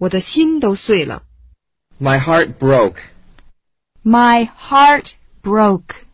我的心都碎了。My heart broke. My heart broke.